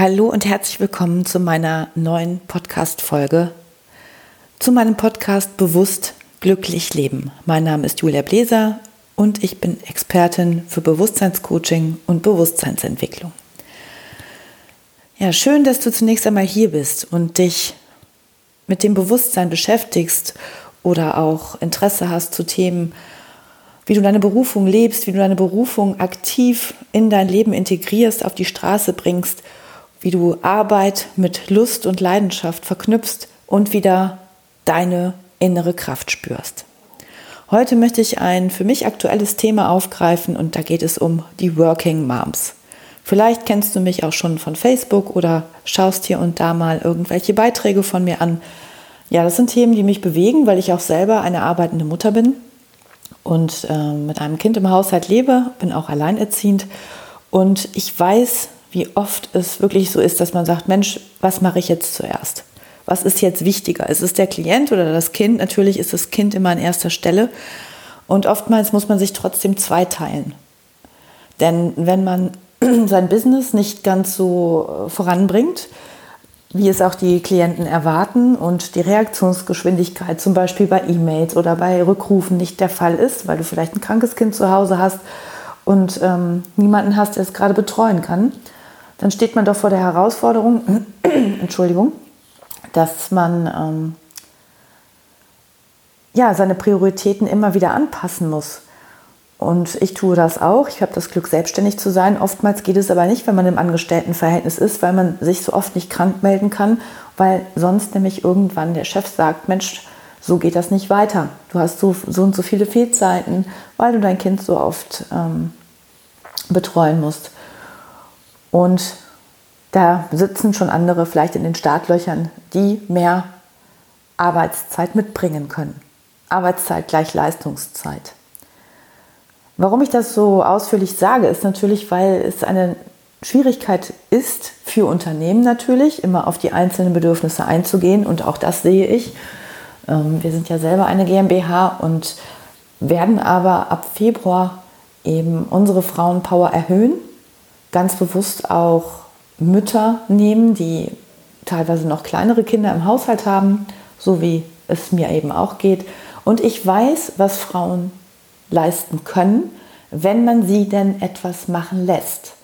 Hallo und herzlich willkommen zu meiner neuen Podcast-Folge, zu meinem Podcast Bewusst glücklich leben. Mein Name ist Julia Bläser und ich bin Expertin für Bewusstseinscoaching und Bewusstseinsentwicklung. Ja, schön, dass du zunächst einmal hier bist und dich mit dem Bewusstsein beschäftigst oder auch Interesse hast zu Themen, wie du deine Berufung lebst, wie du deine Berufung aktiv in dein Leben integrierst, auf die Straße bringst wie du Arbeit mit Lust und Leidenschaft verknüpfst und wieder deine innere Kraft spürst. Heute möchte ich ein für mich aktuelles Thema aufgreifen und da geht es um die Working Moms. Vielleicht kennst du mich auch schon von Facebook oder schaust hier und da mal irgendwelche Beiträge von mir an. Ja, das sind Themen, die mich bewegen, weil ich auch selber eine arbeitende Mutter bin und äh, mit einem Kind im Haushalt lebe, bin auch alleinerziehend und ich weiß, wie oft es wirklich so ist, dass man sagt, Mensch, was mache ich jetzt zuerst? Was ist jetzt wichtiger? Ist es der Klient oder das Kind? Natürlich ist das Kind immer an erster Stelle. Und oftmals muss man sich trotzdem zweiteilen. Denn wenn man sein Business nicht ganz so äh, voranbringt, wie es auch die Klienten erwarten und die Reaktionsgeschwindigkeit zum Beispiel bei E-Mails oder bei Rückrufen nicht der Fall ist, weil du vielleicht ein krankes Kind zu Hause hast und ähm, niemanden hast, der es gerade betreuen kann, dann steht man doch vor der Herausforderung, Entschuldigung, dass man ähm, ja, seine Prioritäten immer wieder anpassen muss. Und ich tue das auch. Ich habe das Glück, selbstständig zu sein. Oftmals geht es aber nicht, wenn man im Angestelltenverhältnis ist, weil man sich so oft nicht krank melden kann, weil sonst nämlich irgendwann der Chef sagt, Mensch, so geht das nicht weiter. Du hast so, so und so viele Fehlzeiten, weil du dein Kind so oft ähm, betreuen musst. Und da sitzen schon andere vielleicht in den Startlöchern, die mehr Arbeitszeit mitbringen können. Arbeitszeit gleich Leistungszeit. Warum ich das so ausführlich sage, ist natürlich, weil es eine Schwierigkeit ist für Unternehmen natürlich, immer auf die einzelnen Bedürfnisse einzugehen. Und auch das sehe ich. Ähm, wir sind ja selber eine GmbH und werden aber ab Februar eben unsere Frauenpower erhöhen ganz bewusst auch Mütter nehmen, die teilweise noch kleinere Kinder im Haushalt haben, so wie es mir eben auch geht. Und ich weiß, was Frauen leisten können, wenn man sie denn etwas machen lässt.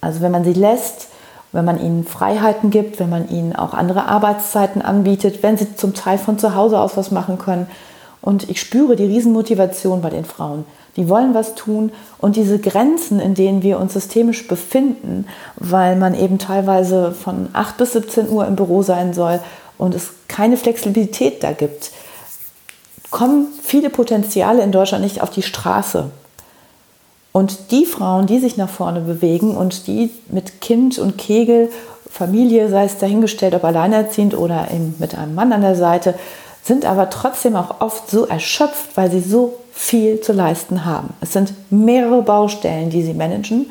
Also wenn man sie lässt, wenn man ihnen Freiheiten gibt, wenn man ihnen auch andere Arbeitszeiten anbietet, wenn sie zum Teil von zu Hause aus was machen können. Und ich spüre die Riesenmotivation bei den Frauen die wollen was tun und diese Grenzen, in denen wir uns systemisch befinden, weil man eben teilweise von 8 bis 17 Uhr im Büro sein soll und es keine Flexibilität da gibt, kommen viele Potenziale in Deutschland nicht auf die Straße. Und die Frauen, die sich nach vorne bewegen und die mit Kind und Kegel, Familie, sei es dahingestellt, ob alleinerziehend oder mit einem Mann an der Seite, sind aber trotzdem auch oft so erschöpft, weil sie so viel zu leisten haben. Es sind mehrere Baustellen, die sie managen.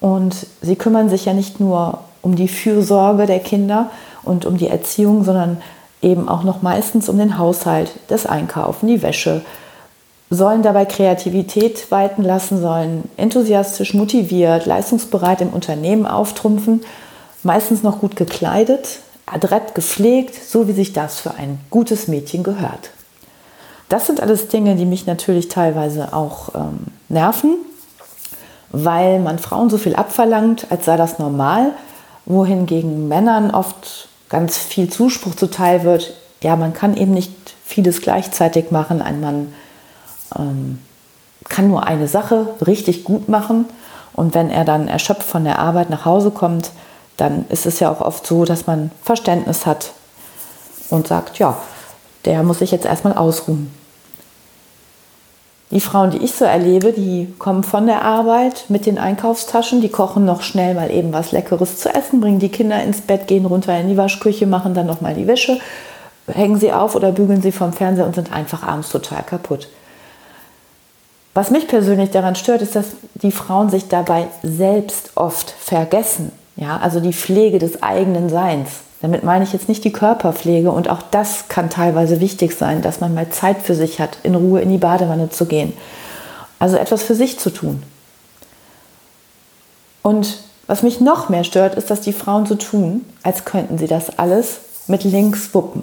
Und sie kümmern sich ja nicht nur um die Fürsorge der Kinder und um die Erziehung, sondern eben auch noch meistens um den Haushalt, das Einkaufen, die Wäsche, sollen dabei Kreativität walten lassen, sollen enthusiastisch motiviert, leistungsbereit im Unternehmen auftrumpfen, meistens noch gut gekleidet, adrett gepflegt, so wie sich das für ein gutes Mädchen gehört. Das sind alles Dinge, die mich natürlich teilweise auch ähm, nerven, weil man Frauen so viel abverlangt, als sei das normal, wohingegen Männern oft ganz viel Zuspruch zuteil wird. Ja, man kann eben nicht vieles gleichzeitig machen. Ein Mann ähm, kann nur eine Sache richtig gut machen. Und wenn er dann erschöpft von der Arbeit nach Hause kommt, dann ist es ja auch oft so, dass man Verständnis hat und sagt, ja, der muss sich jetzt erstmal ausruhen. Die Frauen, die ich so erlebe, die kommen von der Arbeit mit den Einkaufstaschen, die kochen noch schnell mal eben was Leckeres zu essen, bringen die Kinder ins Bett, gehen runter in die Waschküche, machen dann noch mal die Wäsche, hängen sie auf oder bügeln sie vom Fernseher und sind einfach abends total kaputt. Was mich persönlich daran stört, ist, dass die Frauen sich dabei selbst oft vergessen. Ja, also die Pflege des eigenen Seins. Damit meine ich jetzt nicht die Körperpflege und auch das kann teilweise wichtig sein, dass man mal Zeit für sich hat, in Ruhe in die Badewanne zu gehen. Also etwas für sich zu tun. Und Was mich noch mehr stört, ist, dass die Frauen so tun, als könnten sie das alles mit links wuppen.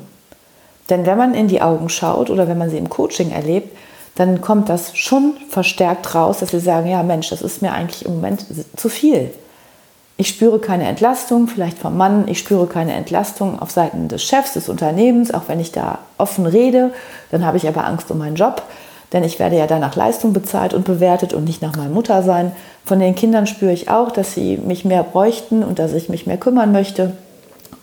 Denn wenn man in die Augen schaut oder wenn man sie im Coaching erlebt, dann kommt das schon verstärkt raus, dass sie sagen, ja Mensch, das ist mir eigentlich im Moment zu viel. Ich spüre keine Entlastung, vielleicht vom Mann, ich spüre keine Entlastung auf Seiten des Chefs, des Unternehmens, auch wenn ich da offen rede, dann habe ich aber Angst um meinen Job, denn ich werde ja da nach Leistung bezahlt und bewertet und nicht nach meiner Mutter sein. Von den Kindern spüre ich auch, dass sie mich mehr bräuchten und dass ich mich mehr kümmern möchte.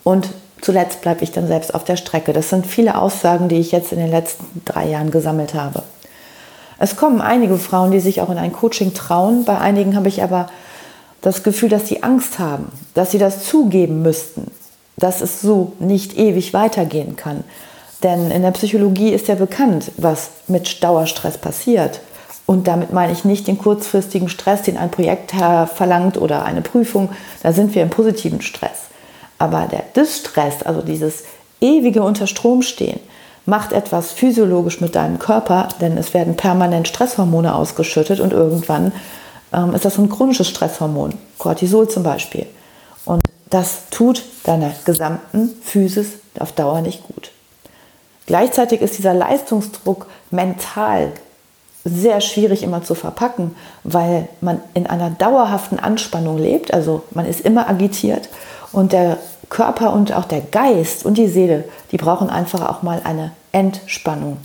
Und zuletzt bleibe ich dann selbst auf der Strecke. Das sind viele Aussagen, die ich jetzt in den letzten drei Jahren gesammelt habe. Es kommen einige Frauen, die sich auch in ein Coaching trauen. Bei einigen habe ich aber das Gefühl, dass sie Angst haben, dass sie das zugeben müssten, dass es so nicht ewig weitergehen kann. Denn in der Psychologie ist ja bekannt, was mit Dauerstress passiert. Und damit meine ich nicht den kurzfristigen Stress, den ein Projekt verlangt oder eine Prüfung. Da sind wir im positiven Stress. Aber der Distress, also dieses ewige Unterstromstehen, macht etwas physiologisch mit deinem Körper, denn es werden permanent Stresshormone ausgeschüttet und irgendwann ähm, ist das ein chronisches Stresshormon, Cortisol zum Beispiel. Und das tut deiner gesamten Physis auf Dauer nicht gut. Gleichzeitig ist dieser Leistungsdruck mental sehr schwierig immer zu verpacken, weil man in einer dauerhaften Anspannung lebt, also man ist immer agitiert und der Körper und auch der Geist und die Seele, die brauchen einfach auch mal eine Entspannung.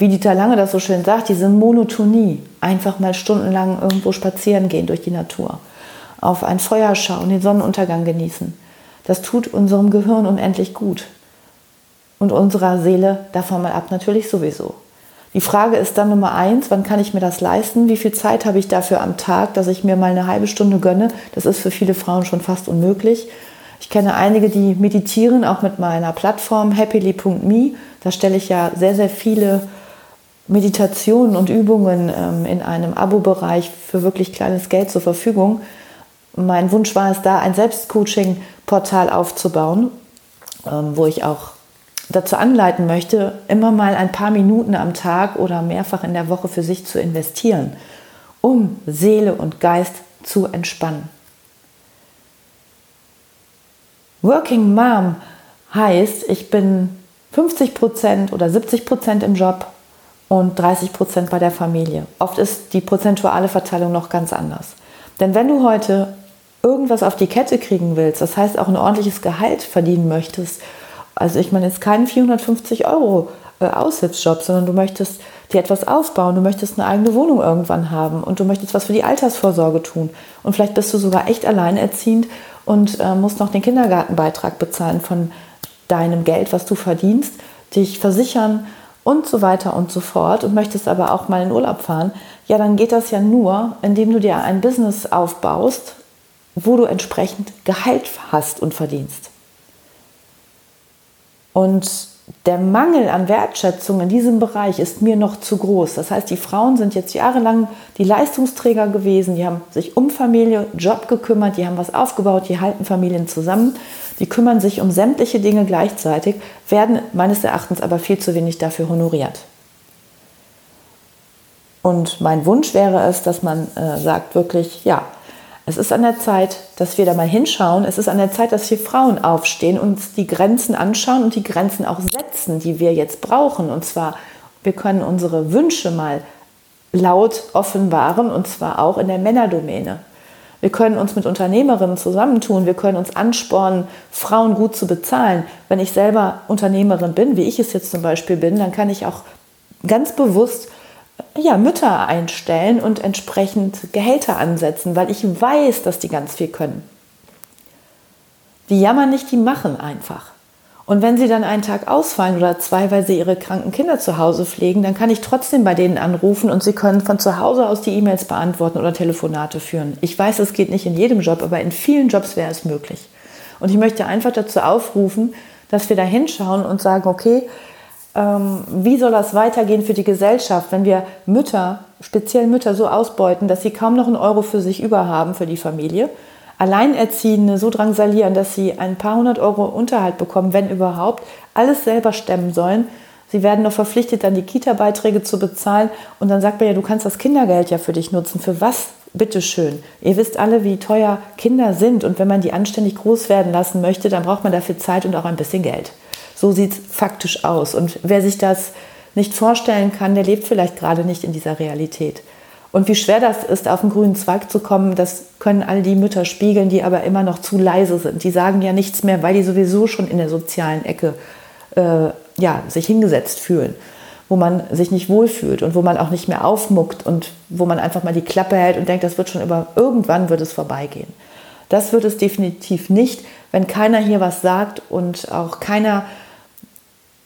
Wie Dieter Lange das so schön sagt, diese Monotonie, einfach mal stundenlang irgendwo spazieren gehen durch die Natur, auf ein Feuer schauen, den Sonnenuntergang genießen. Das tut unserem Gehirn unendlich gut. Und unserer Seele davon mal ab natürlich sowieso. Die Frage ist dann Nummer eins, wann kann ich mir das leisten? Wie viel Zeit habe ich dafür am Tag, dass ich mir mal eine halbe Stunde gönne? Das ist für viele Frauen schon fast unmöglich. Ich kenne einige, die meditieren, auch mit meiner Plattform happily.me. Da stelle ich ja sehr, sehr viele Meditationen und Übungen ähm, in einem Abo-Bereich für wirklich kleines Geld zur Verfügung. Mein Wunsch war es da, ein Selbstcoaching-Portal aufzubauen, ähm, wo ich auch dazu anleiten möchte, immer mal ein paar Minuten am Tag oder mehrfach in der Woche für sich zu investieren, um Seele und Geist zu entspannen. Working Mom heißt, ich bin 50% oder 70% im Job und 30% bei der Familie. Oft ist die prozentuale Verteilung noch ganz anders. Denn wenn du heute irgendwas auf die Kette kriegen willst, das heißt auch ein ordentliches Gehalt verdienen möchtest, also ich meine jetzt keinen 450 Euro äh, Aushilfsjob, sondern du möchtest dir etwas aufbauen, du möchtest eine eigene Wohnung irgendwann haben und du möchtest was für die Altersvorsorge tun. Und vielleicht bist du sogar echt alleinerziehend und äh, musst noch den Kindergartenbeitrag bezahlen von deinem Geld, was du verdienst, dich versichern und so weiter und so fort und möchtest aber auch mal in Urlaub fahren, ja, dann geht das ja nur, indem du dir ein Business aufbaust, wo du entsprechend Gehalt hast und verdienst. Und der Mangel an Wertschätzung in diesem Bereich ist mir noch zu groß. Das heißt, die Frauen sind jetzt jahrelang die Leistungsträger gewesen, die haben sich um Familie, Job gekümmert, die haben was aufgebaut, die halten Familien zusammen, die kümmern sich um sämtliche Dinge gleichzeitig, werden meines Erachtens aber viel zu wenig dafür honoriert. Und mein Wunsch wäre es, dass man äh, sagt wirklich, ja, es ist an der Zeit, dass wir da mal hinschauen. Es ist an der Zeit, dass wir Frauen aufstehen, uns die Grenzen anschauen und die Grenzen auch setzen, die wir jetzt brauchen. Und zwar, wir können unsere Wünsche mal laut offenbaren und zwar auch in der Männerdomäne. Wir können uns mit Unternehmerinnen zusammentun. Wir können uns anspornen, Frauen gut zu bezahlen. Wenn ich selber Unternehmerin bin, wie ich es jetzt zum Beispiel bin, dann kann ich auch ganz bewusst ja, Mütter einstellen und entsprechend Gehälter ansetzen, weil ich weiß, dass die ganz viel können. Die jammern nicht, die machen einfach. Und wenn sie dann einen Tag ausfallen oder zwei, weil sie ihre kranken Kinder zu Hause pflegen, dann kann ich trotzdem bei denen anrufen und sie können von zu Hause aus die E-Mails beantworten oder Telefonate führen. Ich weiß, es geht nicht in jedem Job, aber in vielen Jobs wäre es möglich. Und ich möchte einfach dazu aufrufen, dass wir da hinschauen und sagen, okay, wie soll das weitergehen für die Gesellschaft, wenn wir Mütter, speziell Mütter, so ausbeuten, dass sie kaum noch einen Euro für sich überhaben für die Familie, Alleinerziehende so drangsalieren, dass sie ein paar hundert Euro Unterhalt bekommen, wenn überhaupt, alles selber stemmen sollen. Sie werden noch verpflichtet, dann die Kita-Beiträge zu bezahlen. Und dann sagt man ja, du kannst das Kindergeld ja für dich nutzen. Für was bitteschön. Ihr wisst alle, wie teuer Kinder sind und wenn man die anständig groß werden lassen möchte, dann braucht man dafür Zeit und auch ein bisschen Geld. So sieht es faktisch aus. Und wer sich das nicht vorstellen kann, der lebt vielleicht gerade nicht in dieser Realität. Und wie schwer das ist, auf den grünen Zweig zu kommen, das können all die Mütter spiegeln, die aber immer noch zu leise sind. Die sagen ja nichts mehr, weil die sowieso schon in der sozialen Ecke äh, ja, sich hingesetzt fühlen wo man sich nicht wohlfühlt und wo man auch nicht mehr aufmuckt und wo man einfach mal die Klappe hält und denkt, das wird schon über, irgendwann wird es vorbeigehen. Das wird es definitiv nicht, wenn keiner hier was sagt und auch keiner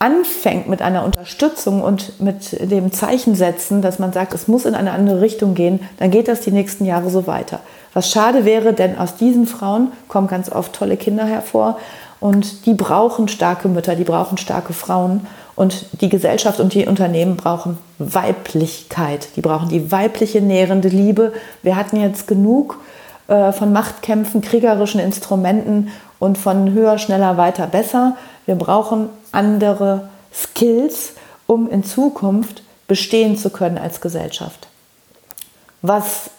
anfängt mit einer Unterstützung und mit dem Zeichen setzen, dass man sagt, es muss in eine andere Richtung gehen, dann geht das die nächsten Jahre so weiter. Was schade wäre, denn aus diesen Frauen kommen ganz oft tolle Kinder hervor und die brauchen starke Mütter, die brauchen starke Frauen. Und die Gesellschaft und die Unternehmen brauchen Weiblichkeit. Die brauchen die weibliche nährende Liebe. Wir hatten jetzt genug äh, von Machtkämpfen, kriegerischen Instrumenten und von höher, schneller, weiter, besser. Wir brauchen andere Skills, um in Zukunft bestehen zu können als Gesellschaft. Was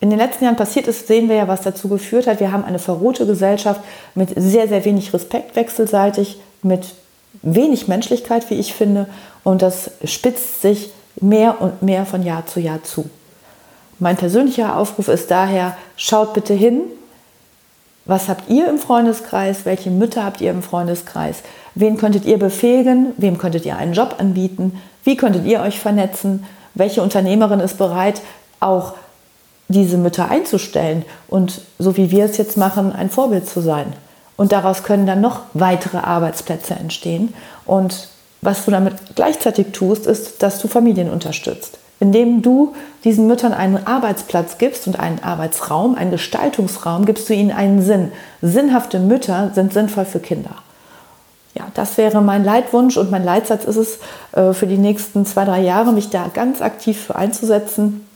in den letzten Jahren passiert ist, sehen wir ja, was dazu geführt hat. Wir haben eine verrohte Gesellschaft mit sehr, sehr wenig Respekt wechselseitig, mit wenig Menschlichkeit, wie ich finde, und das spitzt sich mehr und mehr von Jahr zu Jahr zu. Mein persönlicher Aufruf ist daher, schaut bitte hin, was habt ihr im Freundeskreis, welche Mütter habt ihr im Freundeskreis, wen könntet ihr befähigen, wem könntet ihr einen Job anbieten, wie könntet ihr euch vernetzen, welche Unternehmerin ist bereit, auch diese Mütter einzustellen und so wie wir es jetzt machen, ein Vorbild zu sein. Und daraus können dann noch weitere Arbeitsplätze entstehen. Und was du damit gleichzeitig tust, ist, dass du Familien unterstützt. Indem du diesen Müttern einen Arbeitsplatz gibst und einen Arbeitsraum, einen Gestaltungsraum, gibst du ihnen einen Sinn. Sinnhafte Mütter sind sinnvoll für Kinder. Ja, das wäre mein Leitwunsch und mein Leitsatz ist es, äh, für die nächsten zwei, drei Jahre mich da ganz aktiv für einzusetzen,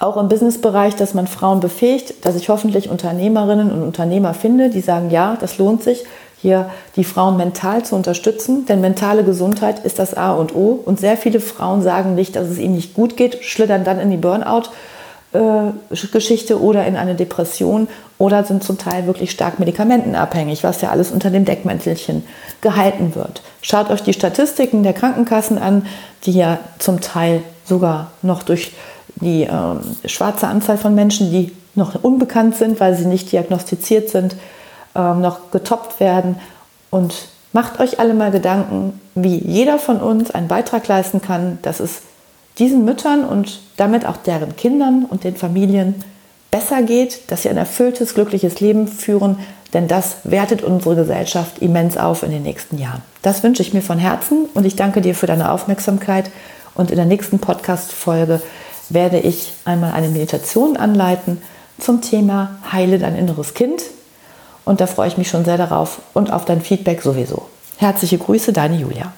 auch im Businessbereich, dass man Frauen befähigt, dass ich hoffentlich Unternehmerinnen und Unternehmer finde, die sagen, ja, das lohnt sich, hier die Frauen mental zu unterstützen, denn mentale Gesundheit ist das A und O. Und sehr viele Frauen sagen nicht, dass es ihnen nicht gut geht, schlittern dann in die Burnout-Geschichte oder in eine Depression oder sind zum Teil wirklich stark medikamentenabhängig, was ja alles unter dem Deckmäntelchen gehalten wird. Schaut euch die Statistiken der Krankenkassen an, die ja zum Teil sogar noch durch die äh, schwarze Anzahl von Menschen, die noch unbekannt sind, weil sie nicht diagnostiziert sind, äh, noch getoppt werden. Und macht euch alle mal Gedanken, wie jeder von uns einen Beitrag leisten kann, dass es diesen Müttern und damit auch deren Kindern und den Familien besser geht, dass sie ein erfülltes, glückliches Leben führen, denn das wertet unsere Gesellschaft immens auf in den nächsten Jahren. Das wünsche ich mir von Herzen und ich danke dir für deine Aufmerksamkeit und in der nächsten Podcast-Folge werde ich einmal eine Meditation anleiten zum Thema Heile dein inneres Kind. Und da freue ich mich schon sehr darauf und auf dein Feedback sowieso. Herzliche Grüße, deine Julia.